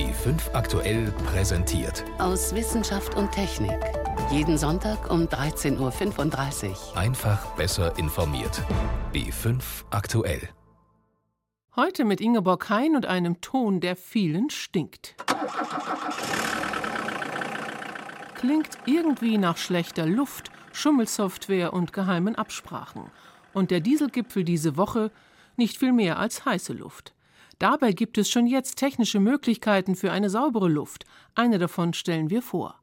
B5 aktuell präsentiert. Aus Wissenschaft und Technik. Jeden Sonntag um 13.35 Uhr. Einfach besser informiert. B5 aktuell. Heute mit Ingeborg Hein und einem Ton, der vielen stinkt. Klingt irgendwie nach schlechter Luft, Schummelsoftware und geheimen Absprachen. Und der Dieselgipfel diese Woche nicht viel mehr als heiße Luft. Dabei gibt es schon jetzt technische Möglichkeiten für eine saubere Luft. Eine davon stellen wir vor.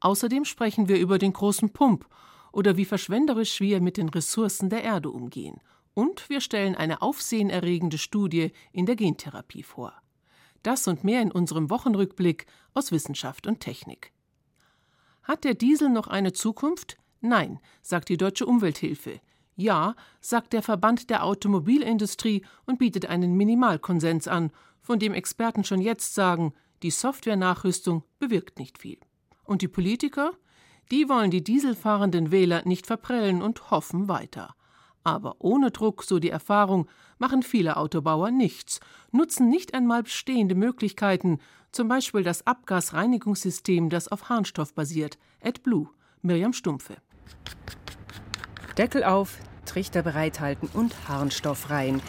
Außerdem sprechen wir über den großen Pump oder wie verschwenderisch wir mit den Ressourcen der Erde umgehen. Und wir stellen eine aufsehenerregende Studie in der Gentherapie vor. Das und mehr in unserem Wochenrückblick aus Wissenschaft und Technik. Hat der Diesel noch eine Zukunft? Nein, sagt die Deutsche Umwelthilfe. Ja, sagt der Verband der Automobilindustrie und bietet einen Minimalkonsens an, von dem Experten schon jetzt sagen, die Softwarenachrüstung bewirkt nicht viel. Und die Politiker? Die wollen die dieselfahrenden Wähler nicht verprellen und hoffen weiter. Aber ohne Druck, so die Erfahrung, machen viele Autobauer nichts, nutzen nicht einmal bestehende Möglichkeiten, zum Beispiel das Abgasreinigungssystem, das auf Harnstoff basiert, AdBlue. Miriam Stumpfe. Deckel auf, Trichter bereithalten und Harnstoff rein.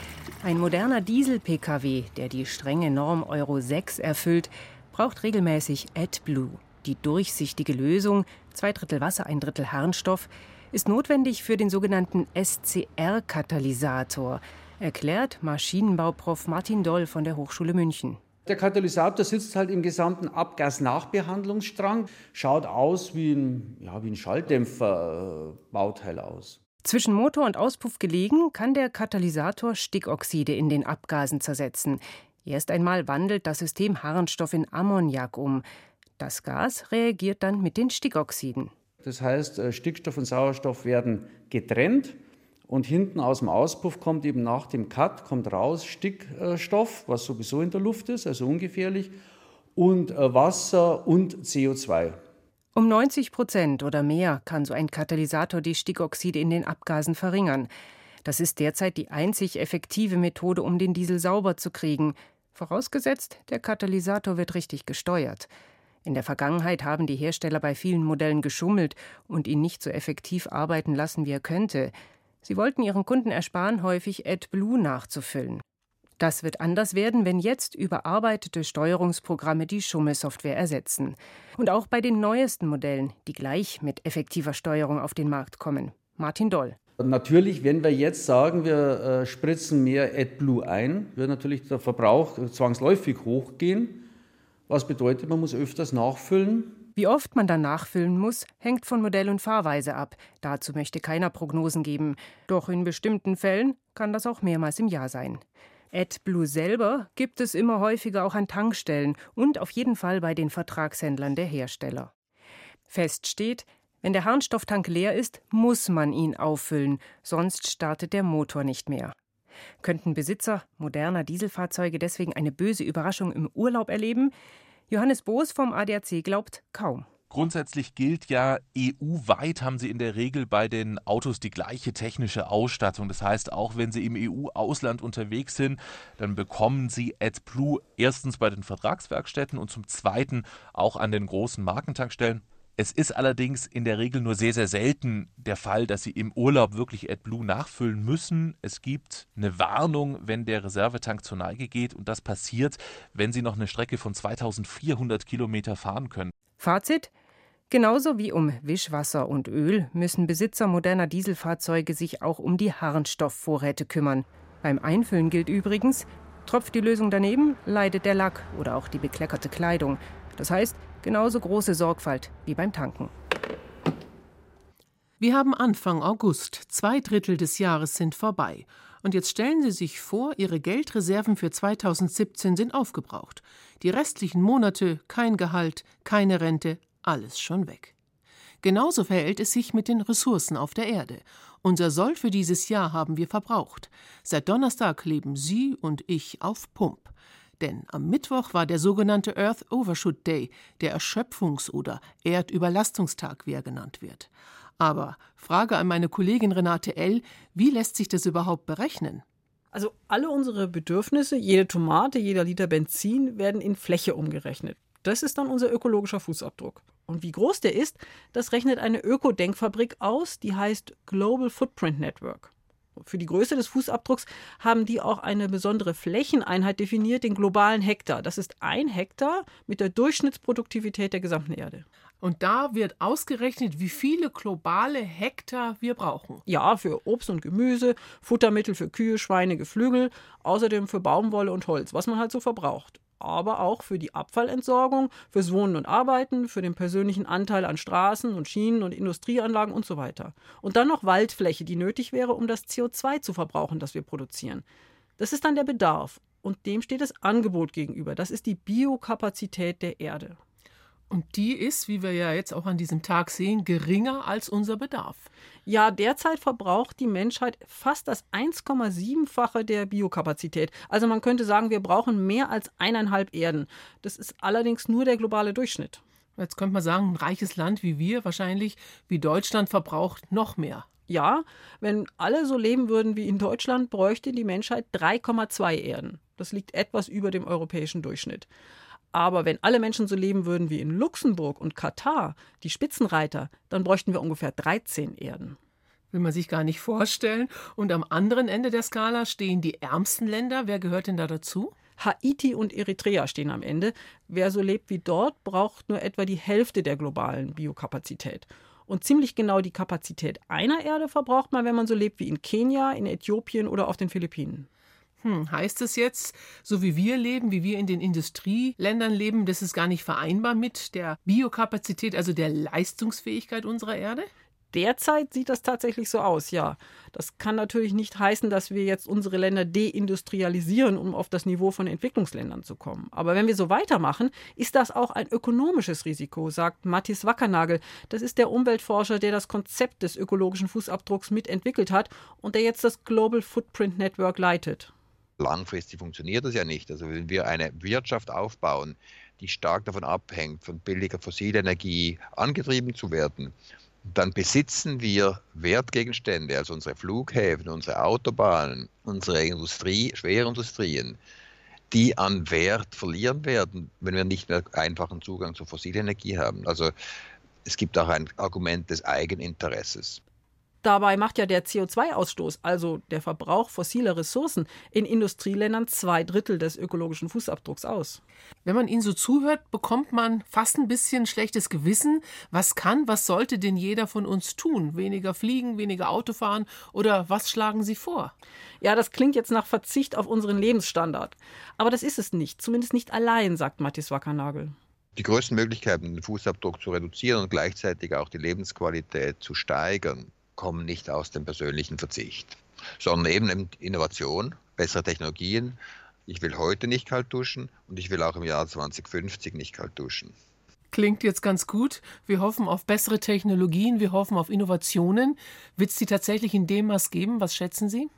Ein moderner Diesel-Pkw, der die strenge Norm Euro 6 erfüllt, braucht regelmäßig AdBlue. Die durchsichtige Lösung, zwei Drittel Wasser, ein Drittel Harnstoff, ist notwendig für den sogenannten SCR-Katalysator, erklärt Maschinenbauprof Martin Doll von der Hochschule München. Der Katalysator sitzt halt im gesamten Abgasnachbehandlungsstrang, schaut aus wie ein, ja, wie ein Schalldämpfer-Bauteil aus. Zwischen Motor und Auspuff gelegen, kann der Katalysator Stickoxide in den Abgasen zersetzen. Erst einmal wandelt das System Harnstoff in Ammoniak um. Das Gas reagiert dann mit den Stickoxiden. Das heißt, äh, Stickstoff und Sauerstoff werden getrennt und hinten aus dem Auspuff kommt eben nach dem Cut kommt raus Stickstoff, was sowieso in der Luft ist, also ungefährlich, und äh, Wasser und CO2. Um 90 Prozent oder mehr kann so ein Katalysator die Stickoxide in den Abgasen verringern. Das ist derzeit die einzig effektive Methode, um den Diesel sauber zu kriegen. Vorausgesetzt, der Katalysator wird richtig gesteuert. In der Vergangenheit haben die Hersteller bei vielen Modellen geschummelt und ihn nicht so effektiv arbeiten lassen, wie er könnte. Sie wollten ihren Kunden ersparen, häufig AdBlue nachzufüllen. Das wird anders werden, wenn jetzt überarbeitete Steuerungsprogramme die Schummelsoftware ersetzen. Und auch bei den neuesten Modellen, die gleich mit effektiver Steuerung auf den Markt kommen. Martin Doll. Natürlich, wenn wir jetzt sagen, wir äh, spritzen mehr AdBlue ein, wird natürlich der Verbrauch zwangsläufig hochgehen. Was bedeutet, man muss öfters nachfüllen. Wie oft man dann nachfüllen muss, hängt von Modell und Fahrweise ab. Dazu möchte keiner Prognosen geben. Doch in bestimmten Fällen kann das auch mehrmals im Jahr sein. AdBlue selber gibt es immer häufiger auch an Tankstellen und auf jeden Fall bei den Vertragshändlern der Hersteller. Fest steht, wenn der Harnstofftank leer ist, muss man ihn auffüllen, sonst startet der Motor nicht mehr. Könnten Besitzer moderner Dieselfahrzeuge deswegen eine böse Überraschung im Urlaub erleben? Johannes Boos vom ADAC glaubt kaum. Grundsätzlich gilt ja, EU-weit haben sie in der Regel bei den Autos die gleiche technische Ausstattung. Das heißt, auch wenn sie im EU-Ausland unterwegs sind, dann bekommen sie AdBlue erstens bei den Vertragswerkstätten und zum Zweiten auch an den großen Markentankstellen. Es ist allerdings in der Regel nur sehr, sehr selten der Fall, dass Sie im Urlaub wirklich AdBlue nachfüllen müssen. Es gibt eine Warnung, wenn der Reservetank zur Neige geht und das passiert, wenn Sie noch eine Strecke von 2400 Kilometer fahren können. Fazit? Genauso wie um Wischwasser und Öl müssen Besitzer moderner Dieselfahrzeuge sich auch um die Harnstoffvorräte kümmern. Beim Einfüllen gilt übrigens, tropft die Lösung daneben, leidet der Lack oder auch die bekleckerte Kleidung. Das heißt, genauso große Sorgfalt wie beim Tanken. Wir haben Anfang August. Zwei Drittel des Jahres sind vorbei. Und jetzt stellen Sie sich vor, Ihre Geldreserven für 2017 sind aufgebraucht. Die restlichen Monate kein Gehalt, keine Rente, alles schon weg. Genauso verhält es sich mit den Ressourcen auf der Erde. Unser Soll für dieses Jahr haben wir verbraucht. Seit Donnerstag leben Sie und ich auf Pump. Denn am Mittwoch war der sogenannte Earth Overshoot Day, der Erschöpfungs- oder Erdüberlastungstag, wie er genannt wird. Aber Frage an meine Kollegin Renate L., wie lässt sich das überhaupt berechnen? Also alle unsere Bedürfnisse, jede Tomate, jeder Liter Benzin werden in Fläche umgerechnet. Das ist dann unser ökologischer Fußabdruck. Und wie groß der ist, das rechnet eine Ökodenkfabrik aus, die heißt Global Footprint Network. Für die Größe des Fußabdrucks haben die auch eine besondere Flächeneinheit definiert, den globalen Hektar. Das ist ein Hektar mit der Durchschnittsproduktivität der gesamten Erde. Und da wird ausgerechnet, wie viele globale Hektar wir brauchen. Ja, für Obst und Gemüse, Futtermittel für Kühe, Schweine, Geflügel, außerdem für Baumwolle und Holz, was man halt so verbraucht aber auch für die Abfallentsorgung, fürs Wohnen und Arbeiten, für den persönlichen Anteil an Straßen und Schienen und Industrieanlagen und so weiter. Und dann noch Waldfläche, die nötig wäre, um das CO2 zu verbrauchen, das wir produzieren. Das ist dann der Bedarf und dem steht das Angebot gegenüber. Das ist die Biokapazität der Erde. Und die ist, wie wir ja jetzt auch an diesem Tag sehen, geringer als unser Bedarf. Ja, derzeit verbraucht die Menschheit fast das 1,7-fache der Biokapazität. Also man könnte sagen, wir brauchen mehr als eineinhalb Erden. Das ist allerdings nur der globale Durchschnitt. Jetzt könnte man sagen, ein reiches Land wie wir, wahrscheinlich wie Deutschland, verbraucht noch mehr. Ja, wenn alle so leben würden wie in Deutschland, bräuchte die Menschheit 3,2 Erden. Das liegt etwas über dem europäischen Durchschnitt. Aber wenn alle Menschen so leben würden wie in Luxemburg und Katar, die Spitzenreiter, dann bräuchten wir ungefähr 13 Erden. Will man sich gar nicht vorstellen. Und am anderen Ende der Skala stehen die ärmsten Länder. Wer gehört denn da dazu? Haiti und Eritrea stehen am Ende. Wer so lebt wie dort, braucht nur etwa die Hälfte der globalen Biokapazität. Und ziemlich genau die Kapazität einer Erde verbraucht man, wenn man so lebt wie in Kenia, in Äthiopien oder auf den Philippinen. Hm, heißt es jetzt, so wie wir leben, wie wir in den Industrieländern leben, das ist gar nicht vereinbar mit der Biokapazität, also der Leistungsfähigkeit unserer Erde? Derzeit sieht das tatsächlich so aus, ja. Das kann natürlich nicht heißen, dass wir jetzt unsere Länder deindustrialisieren, um auf das Niveau von Entwicklungsländern zu kommen. Aber wenn wir so weitermachen, ist das auch ein ökonomisches Risiko, sagt Matthias Wackernagel. Das ist der Umweltforscher, der das Konzept des ökologischen Fußabdrucks mitentwickelt hat und der jetzt das Global Footprint Network leitet langfristig funktioniert das ja nicht. Also wenn wir eine Wirtschaft aufbauen, die stark davon abhängt, von billiger fossiler Energie angetrieben zu werden, dann besitzen wir Wertgegenstände, also unsere Flughäfen, unsere Autobahnen, unsere Industrie, Schwerindustrien, die an Wert verlieren werden, wenn wir nicht mehr einfachen Zugang zu fossiler Energie haben. Also es gibt auch ein Argument des Eigeninteresses. Dabei macht ja der CO2-Ausstoß, also der Verbrauch fossiler Ressourcen, in Industrieländern zwei Drittel des ökologischen Fußabdrucks aus. Wenn man Ihnen so zuhört, bekommt man fast ein bisschen schlechtes Gewissen. Was kann, was sollte denn jeder von uns tun? Weniger fliegen, weniger Auto fahren oder was schlagen Sie vor? Ja, das klingt jetzt nach Verzicht auf unseren Lebensstandard. Aber das ist es nicht, zumindest nicht allein, sagt Matthias Wackernagel. Die größten Möglichkeiten, den Fußabdruck zu reduzieren und gleichzeitig auch die Lebensqualität zu steigern, kommen nicht aus dem persönlichen Verzicht, sondern eben Innovation, bessere Technologien. Ich will heute nicht kalt duschen und ich will auch im Jahr 2050 nicht kalt duschen. Klingt jetzt ganz gut. Wir hoffen auf bessere Technologien, wir hoffen auf Innovationen. Wird es die tatsächlich in dem Maß geben? Was schätzen Sie?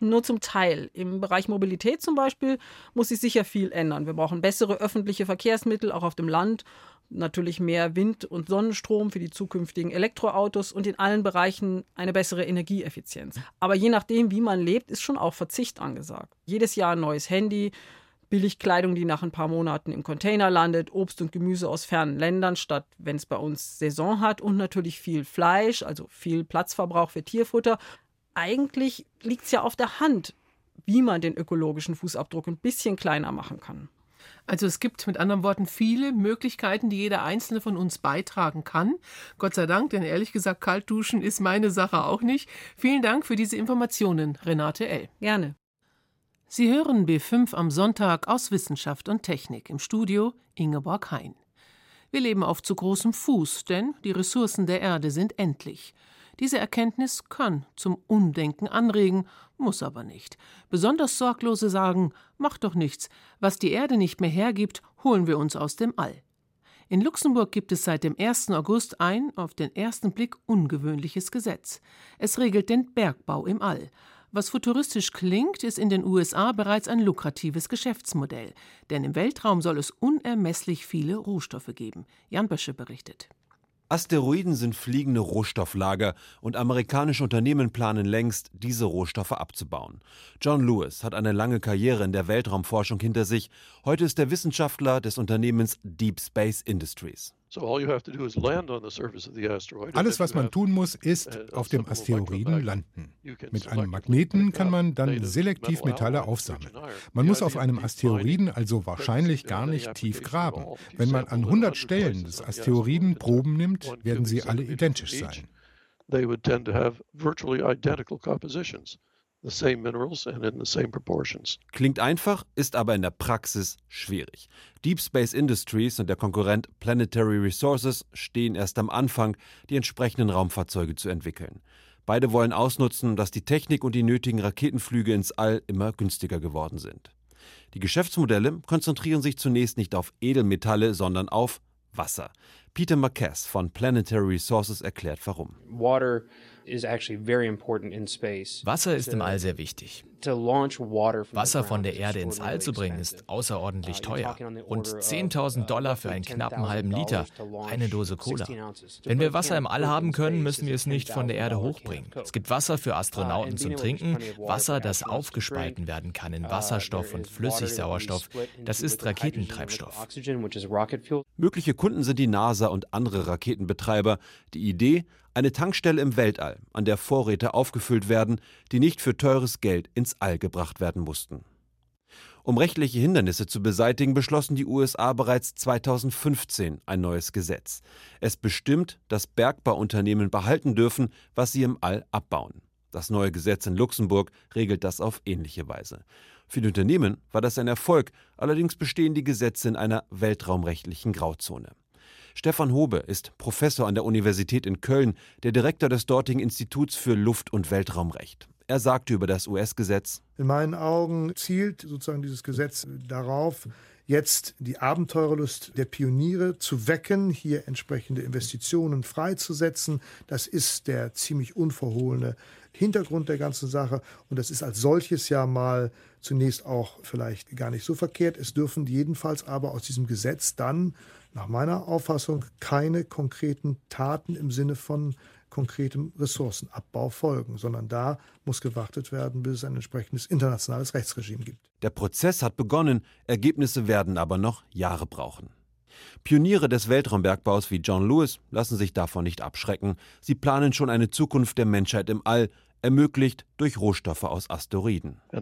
Nur zum Teil. Im Bereich Mobilität zum Beispiel muss sich sicher viel ändern. Wir brauchen bessere öffentliche Verkehrsmittel, auch auf dem Land natürlich mehr Wind- und Sonnenstrom für die zukünftigen Elektroautos und in allen Bereichen eine bessere Energieeffizienz. Aber je nachdem, wie man lebt, ist schon auch Verzicht angesagt. Jedes Jahr ein neues Handy, Billigkleidung, die nach ein paar Monaten im Container landet, Obst und Gemüse aus fernen Ländern, statt wenn es bei uns Saison hat und natürlich viel Fleisch, also viel Platzverbrauch für Tierfutter. Eigentlich liegt es ja auf der Hand, wie man den ökologischen Fußabdruck ein bisschen kleiner machen kann. Also es gibt mit anderen Worten viele Möglichkeiten, die jeder einzelne von uns beitragen kann. Gott sei Dank, denn ehrlich gesagt, kalt duschen ist meine Sache auch nicht. Vielen Dank für diese Informationen, Renate L. Gerne. Sie hören B5 am Sonntag aus Wissenschaft und Technik im Studio Ingeborg Hein. Wir leben auf zu großem Fuß, denn die Ressourcen der Erde sind endlich. Diese Erkenntnis kann zum Umdenken anregen, muss aber nicht. Besonders Sorglose sagen, macht doch nichts, was die Erde nicht mehr hergibt, holen wir uns aus dem All. In Luxemburg gibt es seit dem 1. August ein, auf den ersten Blick ungewöhnliches Gesetz. Es regelt den Bergbau im All. Was futuristisch klingt, ist in den USA bereits ein lukratives Geschäftsmodell, denn im Weltraum soll es unermesslich viele Rohstoffe geben. Jan Bösche berichtet. Asteroiden sind fliegende Rohstofflager und amerikanische Unternehmen planen längst, diese Rohstoffe abzubauen. John Lewis hat eine lange Karriere in der Weltraumforschung hinter sich. Heute ist er Wissenschaftler des Unternehmens Deep Space Industries. Alles, was man tun muss, ist uh, auf dem Asteroiden landen. Mit einem Magneten kann man dann selektiv Metalle aufsammeln. Man muss auf einem Asteroiden also wahrscheinlich gar nicht tief graben. Wenn man an 100 Stellen des Asteroiden Proben nimmt, werden sie alle identisch sein. They would tend to have virtually identical compositions. Klingt einfach, ist aber in der Praxis schwierig. Deep Space Industries und der Konkurrent Planetary Resources stehen erst am Anfang, die entsprechenden Raumfahrzeuge zu entwickeln. Beide wollen ausnutzen, dass die Technik und die nötigen Raketenflüge ins All immer günstiger geworden sind. Die Geschäftsmodelle konzentrieren sich zunächst nicht auf Edelmetalle, sondern auf Wasser. Peter Marquez von Planetary Resources erklärt warum. Water Wasser ist im All sehr wichtig. Wasser von der Erde ins All zu bringen, ist außerordentlich uh, teuer. Rund 10.000 uh, Dollar für einen knappen halben Liter, eine Dose Cola. Wenn wir Wasser im All haben können, müssen wir es nicht von der Erde hochbringen. Es gibt Wasser für uh, Astronauten zum Trinken, Wasser, das aufgespalten werden kann in Wasserstoff und Flüssigsauerstoff. Das ist Raketentreibstoff. Mögliche Kunden sind die NASA und andere Raketenbetreiber. Die Idee, eine Tankstelle im Weltall, an der Vorräte aufgefüllt werden, die nicht für teures Geld ins All gebracht werden mussten. Um rechtliche Hindernisse zu beseitigen, beschlossen die USA bereits 2015 ein neues Gesetz. Es bestimmt, dass Bergbauunternehmen behalten dürfen, was sie im All abbauen. Das neue Gesetz in Luxemburg regelt das auf ähnliche Weise. Für die Unternehmen war das ein Erfolg, allerdings bestehen die Gesetze in einer weltraumrechtlichen Grauzone. Stefan Hobe ist Professor an der Universität in Köln, der Direktor des dortigen Instituts für Luft- und Weltraumrecht. Er sagte über das US-Gesetz: In meinen Augen zielt sozusagen dieses Gesetz darauf, jetzt die Abenteurerlust der Pioniere zu wecken, hier entsprechende Investitionen freizusetzen. Das ist der ziemlich unverhohlene Hintergrund der ganzen Sache und das ist als solches ja mal zunächst auch vielleicht gar nicht so verkehrt. Es dürfen jedenfalls aber aus diesem Gesetz dann nach meiner Auffassung keine konkreten Taten im Sinne von konkretem Ressourcenabbau folgen, sondern da muss gewartet werden, bis es ein entsprechendes internationales Rechtsregime gibt. Der Prozess hat begonnen, Ergebnisse werden aber noch Jahre brauchen. Pioniere des Weltraumbergbaus wie John Lewis lassen sich davon nicht abschrecken. Sie planen schon eine Zukunft der Menschheit im All, ermöglicht durch Rohstoffe aus Asteroiden. Uh,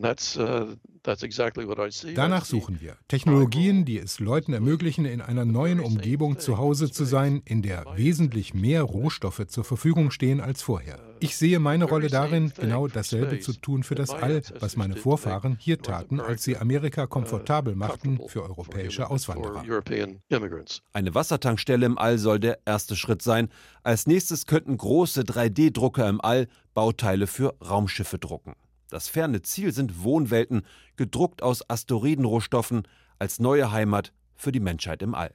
Danach suchen wir Technologien, die es Leuten ermöglichen, in einer neuen Umgebung zu Hause zu sein, in der wesentlich mehr Rohstoffe zur Verfügung stehen als vorher. Ich sehe meine Rolle darin, genau dasselbe zu tun für das All, was meine Vorfahren hier taten, als sie Amerika uh, komfortabel machten für europäische Auswanderer. Eine Wassertankstelle im All soll der erste Schritt sein. Als nächstes könnten große 3D-Drucker im All Bauteile für Raumschiffe drucken. Das ferne Ziel sind Wohnwelten, gedruckt aus Asteroidenrohstoffen, als neue Heimat für die Menschheit im All.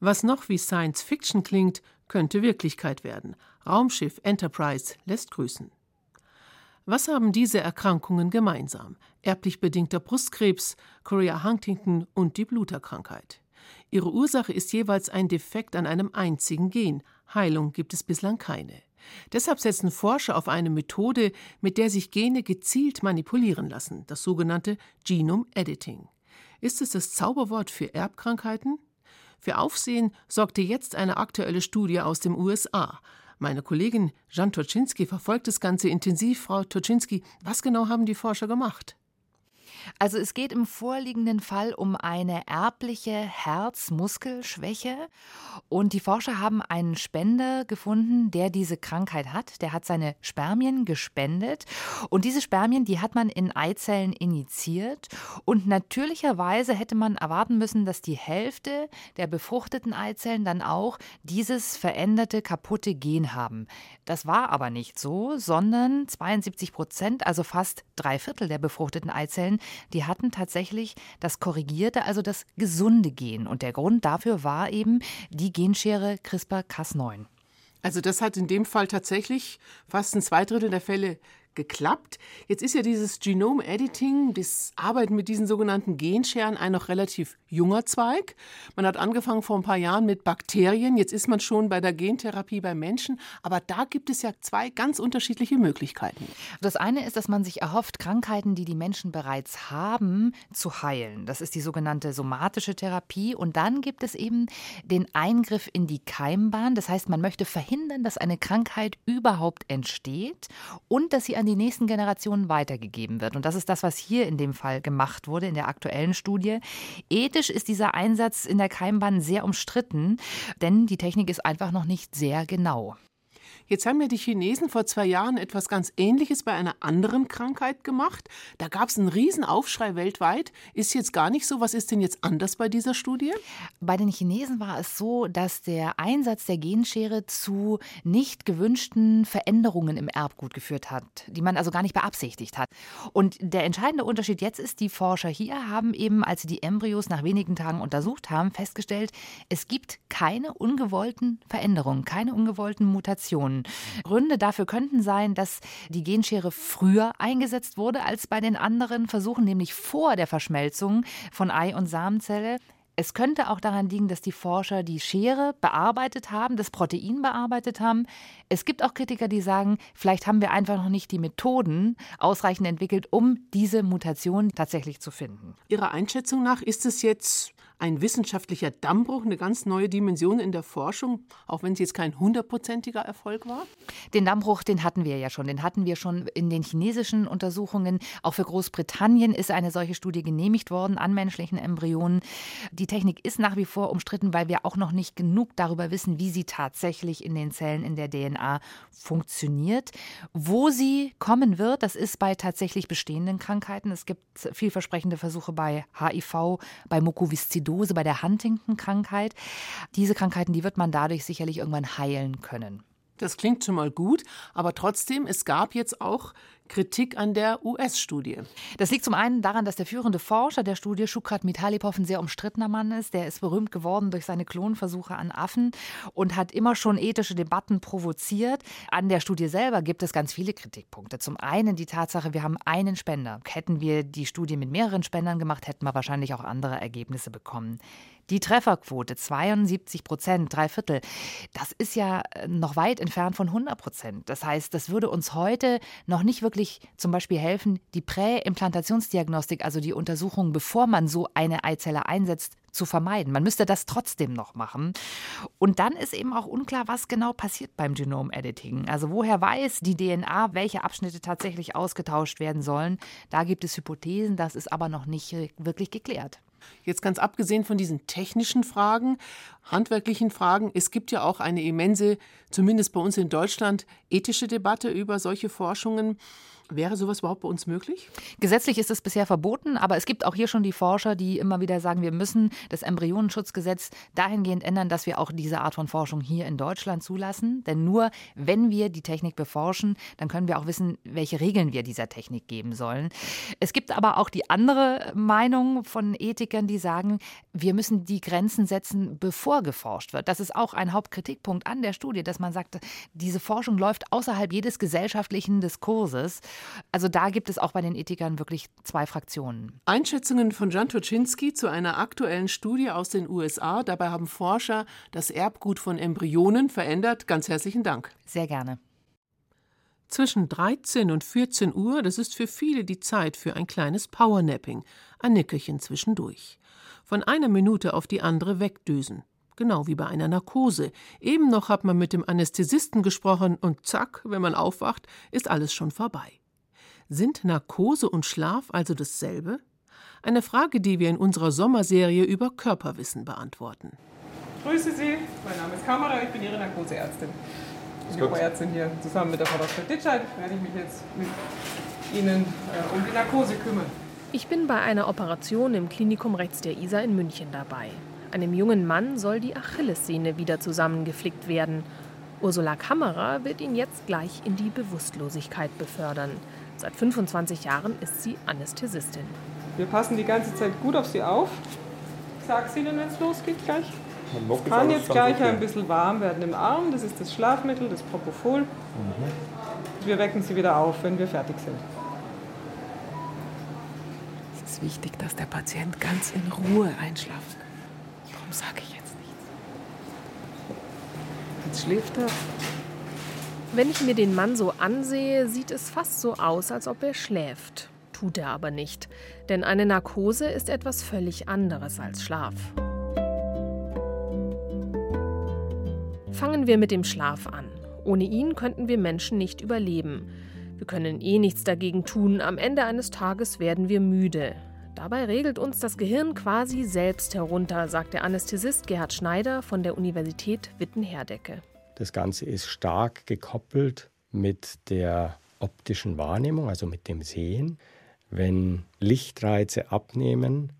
Was noch wie Science Fiction klingt, könnte Wirklichkeit werden. Raumschiff Enterprise lässt grüßen. Was haben diese Erkrankungen gemeinsam? Erblich bedingter Brustkrebs, Chorea Huntington und die Bluterkrankheit. Ihre Ursache ist jeweils ein Defekt an einem einzigen Gen. Heilung gibt es bislang keine. Deshalb setzen Forscher auf eine Methode, mit der sich Gene gezielt manipulieren lassen, das sogenannte Genome Editing. Ist es das Zauberwort für Erbkrankheiten? Für Aufsehen sorgte jetzt eine aktuelle Studie aus den USA. Meine Kollegin Jan Toczynski verfolgt das Ganze intensiv. Frau Toczynski, was genau haben die Forscher gemacht? Also es geht im vorliegenden Fall um eine erbliche Herzmuskelschwäche und die Forscher haben einen Spender gefunden, der diese Krankheit hat. Der hat seine Spermien gespendet und diese Spermien, die hat man in Eizellen injiziert und natürlicherweise hätte man erwarten müssen, dass die Hälfte der befruchteten Eizellen dann auch dieses veränderte kaputte Gen haben. Das war aber nicht so, sondern 72 Prozent, also fast drei Viertel der befruchteten Eizellen, die hatten tatsächlich das korrigierte, also das gesunde Gen. Und der Grund dafür war eben die Genschere CRISPR-Cas9. Also das hat in dem Fall tatsächlich fast ein Zweidrittel der Fälle geklappt. Jetzt ist ja dieses Genome Editing, das Arbeiten mit diesen sogenannten Genscheren, ein noch relativ junger Zweig. Man hat angefangen vor ein paar Jahren mit Bakterien, jetzt ist man schon bei der Gentherapie bei Menschen, aber da gibt es ja zwei ganz unterschiedliche Möglichkeiten. Das eine ist, dass man sich erhofft, Krankheiten, die die Menschen bereits haben, zu heilen. Das ist die sogenannte somatische Therapie und dann gibt es eben den Eingriff in die Keimbahn, das heißt, man möchte verhindern, dass eine Krankheit überhaupt entsteht und dass sie an die nächsten Generationen weitergegeben wird. Und das ist das, was hier in dem Fall gemacht wurde, in der aktuellen Studie. Ethisch ist dieser Einsatz in der Keimbahn sehr umstritten, denn die Technik ist einfach noch nicht sehr genau. Jetzt haben ja die Chinesen vor zwei Jahren etwas ganz Ähnliches bei einer anderen Krankheit gemacht. Da gab es einen Riesenaufschrei weltweit. Ist jetzt gar nicht so. Was ist denn jetzt anders bei dieser Studie? Bei den Chinesen war es so, dass der Einsatz der Genschere zu nicht gewünschten Veränderungen im Erbgut geführt hat, die man also gar nicht beabsichtigt hat. Und der entscheidende Unterschied jetzt ist, die Forscher hier haben eben, als sie die Embryos nach wenigen Tagen untersucht haben, festgestellt, es gibt keine ungewollten Veränderungen, keine ungewollten Mutationen. Gründe dafür könnten sein, dass die Genschere früher eingesetzt wurde als bei den anderen Versuchen, nämlich vor der Verschmelzung von Ei- und Samenzelle. Es könnte auch daran liegen, dass die Forscher die Schere bearbeitet haben, das Protein bearbeitet haben. Es gibt auch Kritiker, die sagen, vielleicht haben wir einfach noch nicht die Methoden ausreichend entwickelt, um diese Mutation tatsächlich zu finden. Ihrer Einschätzung nach ist es jetzt ein wissenschaftlicher Dammbruch, eine ganz neue Dimension in der Forschung, auch wenn es jetzt kein hundertprozentiger Erfolg war? Den Dammbruch, den hatten wir ja schon. Den hatten wir schon in den chinesischen Untersuchungen. Auch für Großbritannien ist eine solche Studie genehmigt worden an menschlichen Embryonen. Die Technik ist nach wie vor umstritten, weil wir auch noch nicht genug darüber wissen, wie sie tatsächlich in den Zellen in der DNA funktioniert. Wo sie kommen wird, das ist bei tatsächlich bestehenden Krankheiten. Es gibt vielversprechende Versuche bei HIV, bei Mukoviszidose Dose bei der Huntington-Krankheit. Diese Krankheiten, die wird man dadurch sicherlich irgendwann heilen können. Das klingt schon mal gut, aber trotzdem, es gab jetzt auch Kritik an der US-Studie. Das liegt zum einen daran, dass der führende Forscher der Studie, Shukrat Mithalipov, ein sehr umstrittener Mann ist. Der ist berühmt geworden durch seine Klonversuche an Affen und hat immer schon ethische Debatten provoziert. An der Studie selber gibt es ganz viele Kritikpunkte. Zum einen die Tatsache, wir haben einen Spender. Hätten wir die Studie mit mehreren Spendern gemacht, hätten wir wahrscheinlich auch andere Ergebnisse bekommen. Die Trefferquote 72 Prozent, drei Viertel, das ist ja noch weit entfernt von 100 Prozent. Das heißt, das würde uns heute noch nicht wirklich zum Beispiel helfen, die Präimplantationsdiagnostik, also die Untersuchung, bevor man so eine Eizelle einsetzt, zu vermeiden. Man müsste das trotzdem noch machen. Und dann ist eben auch unklar, was genau passiert beim Genome Editing. Also woher weiß die DNA, welche Abschnitte tatsächlich ausgetauscht werden sollen? Da gibt es Hypothesen, das ist aber noch nicht wirklich geklärt. Jetzt ganz abgesehen von diesen technischen Fragen, handwerklichen Fragen, es gibt ja auch eine immense, zumindest bei uns in Deutschland, ethische Debatte über solche Forschungen. Wäre sowas überhaupt bei uns möglich? Gesetzlich ist es bisher verboten, aber es gibt auch hier schon die Forscher, die immer wieder sagen, wir müssen das Embryonenschutzgesetz dahingehend ändern, dass wir auch diese Art von Forschung hier in Deutschland zulassen. Denn nur wenn wir die Technik beforschen, dann können wir auch wissen, welche Regeln wir dieser Technik geben sollen. Es gibt aber auch die andere Meinung von Ethikern, die sagen, wir müssen die Grenzen setzen, bevor geforscht wird. Das ist auch ein Hauptkritikpunkt an der Studie, dass man sagt, diese Forschung läuft außerhalb jedes gesellschaftlichen Diskurses. Also da gibt es auch bei den Ethikern wirklich zwei Fraktionen. Einschätzungen von Jan Toczynski zu einer aktuellen Studie aus den USA. Dabei haben Forscher das Erbgut von Embryonen verändert. Ganz herzlichen Dank. Sehr gerne. Zwischen 13 und 14 Uhr, das ist für viele die Zeit für ein kleines Powernapping, ein Nickerchen zwischendurch. Von einer Minute auf die andere wegdösen. Genau wie bei einer Narkose. Eben noch hat man mit dem Anästhesisten gesprochen und zack, wenn man aufwacht, ist alles schon vorbei. Sind Narkose und Schlaf also dasselbe? Eine Frage, die wir in unserer Sommerserie über Körperwissen beantworten. Grüße Sie, mein Name ist Kamera, ich bin Ihre Narkoseärztin. Ich bin Oberärztin hier zusammen mit der Frau Dr. Ditscheid. Werde ich mich jetzt mit Ihnen äh, um die Narkose kümmern. Ich bin bei einer Operation im Klinikum rechts der Isar in München dabei. Einem jungen Mann soll die Achillessehne wieder zusammengeflickt werden. Ursula Kammerer wird ihn jetzt gleich in die Bewusstlosigkeit befördern. Seit 25 Jahren ist sie Anästhesistin. Wir passen die ganze Zeit gut auf Sie auf. Ich sag's Ihnen, wenn es losgeht gleich. Es kann jetzt gleich okay. ein bisschen warm werden im Arm. Das ist das Schlafmittel, das Propofol. Mhm. Wir wecken sie wieder auf, wenn wir fertig sind. Es ist wichtig, dass der Patient ganz in Ruhe einschlaft. Warum sage ich jetzt nichts? Jetzt schläft er. Wenn ich mir den Mann so ansehe, sieht es fast so aus, als ob er schläft. Tut er aber nicht. Denn eine Narkose ist etwas völlig anderes als Schlaf. Fangen wir mit dem Schlaf an. Ohne ihn könnten wir Menschen nicht überleben. Wir können eh nichts dagegen tun. Am Ende eines Tages werden wir müde. Dabei regelt uns das Gehirn quasi selbst herunter, sagt der Anästhesist Gerhard Schneider von der Universität Witten-Herdecke. Das Ganze ist stark gekoppelt mit der optischen Wahrnehmung, also mit dem Sehen. Wenn Lichtreize abnehmen,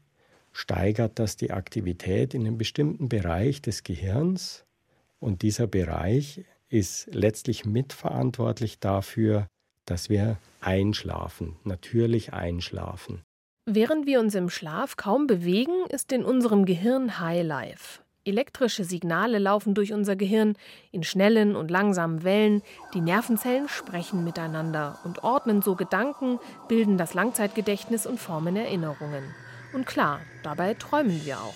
steigert das die Aktivität in einem bestimmten Bereich des Gehirns und dieser Bereich ist letztlich mitverantwortlich dafür, dass wir einschlafen, natürlich einschlafen. Während wir uns im Schlaf kaum bewegen, ist in unserem Gehirn Highlife. Elektrische Signale laufen durch unser Gehirn in schnellen und langsamen Wellen. Die Nervenzellen sprechen miteinander und ordnen so Gedanken, bilden das Langzeitgedächtnis und formen Erinnerungen. Und klar, dabei träumen wir auch.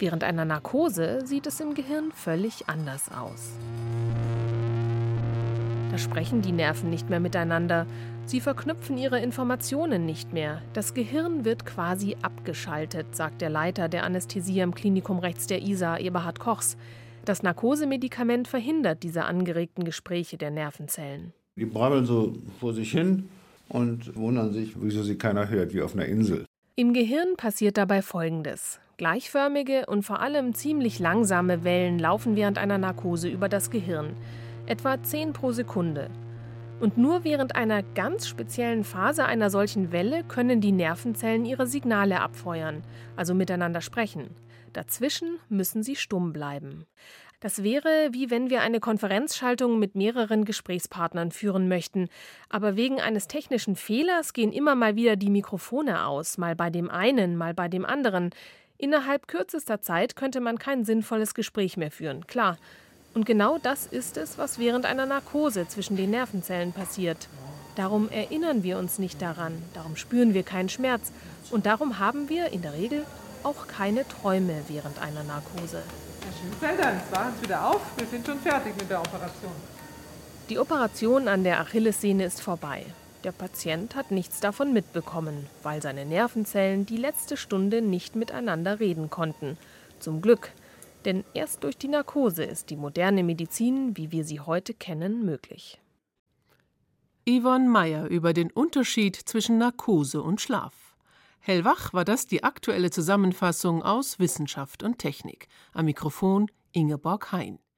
Während einer Narkose sieht es im Gehirn völlig anders aus. Da sprechen die Nerven nicht mehr miteinander. Sie verknüpfen ihre Informationen nicht mehr. Das Gehirn wird quasi abgeschaltet, sagt der Leiter der Anästhesie am Klinikum rechts der ISA, Eberhard Kochs. Das Narkosemedikament verhindert diese angeregten Gespräche der Nervenzellen. Die brabbeln so vor sich hin und wundern sich, wieso sie keiner hört, wie auf einer Insel. Im Gehirn passiert dabei Folgendes. Gleichförmige und vor allem ziemlich langsame Wellen laufen während einer Narkose über das Gehirn, etwa 10 pro Sekunde. Und nur während einer ganz speziellen Phase einer solchen Welle können die Nervenzellen ihre Signale abfeuern, also miteinander sprechen. Dazwischen müssen sie stumm bleiben. Das wäre, wie wenn wir eine Konferenzschaltung mit mehreren Gesprächspartnern führen möchten. Aber wegen eines technischen Fehlers gehen immer mal wieder die Mikrofone aus, mal bei dem einen, mal bei dem anderen. Innerhalb kürzester Zeit könnte man kein sinnvolles Gespräch mehr führen, klar. Und genau das ist es, was während einer Narkose zwischen den Nervenzellen passiert. Darum erinnern wir uns nicht daran, darum spüren wir keinen Schmerz und darum haben wir in der Regel auch keine Träume während einer Narkose. Herr Schönfelder, jetzt wachen Sie wieder auf. Wir sind schon fertig mit der Operation. Die Operation an der Achillessehne ist vorbei. Der Patient hat nichts davon mitbekommen, weil seine Nervenzellen die letzte Stunde nicht miteinander reden konnten. Zum Glück, denn erst durch die Narkose ist die moderne Medizin, wie wir sie heute kennen, möglich. Yvonne Meyer über den Unterschied zwischen Narkose und Schlaf. Hellwach war das die aktuelle Zusammenfassung aus Wissenschaft und Technik. Am Mikrofon Ingeborg Hein.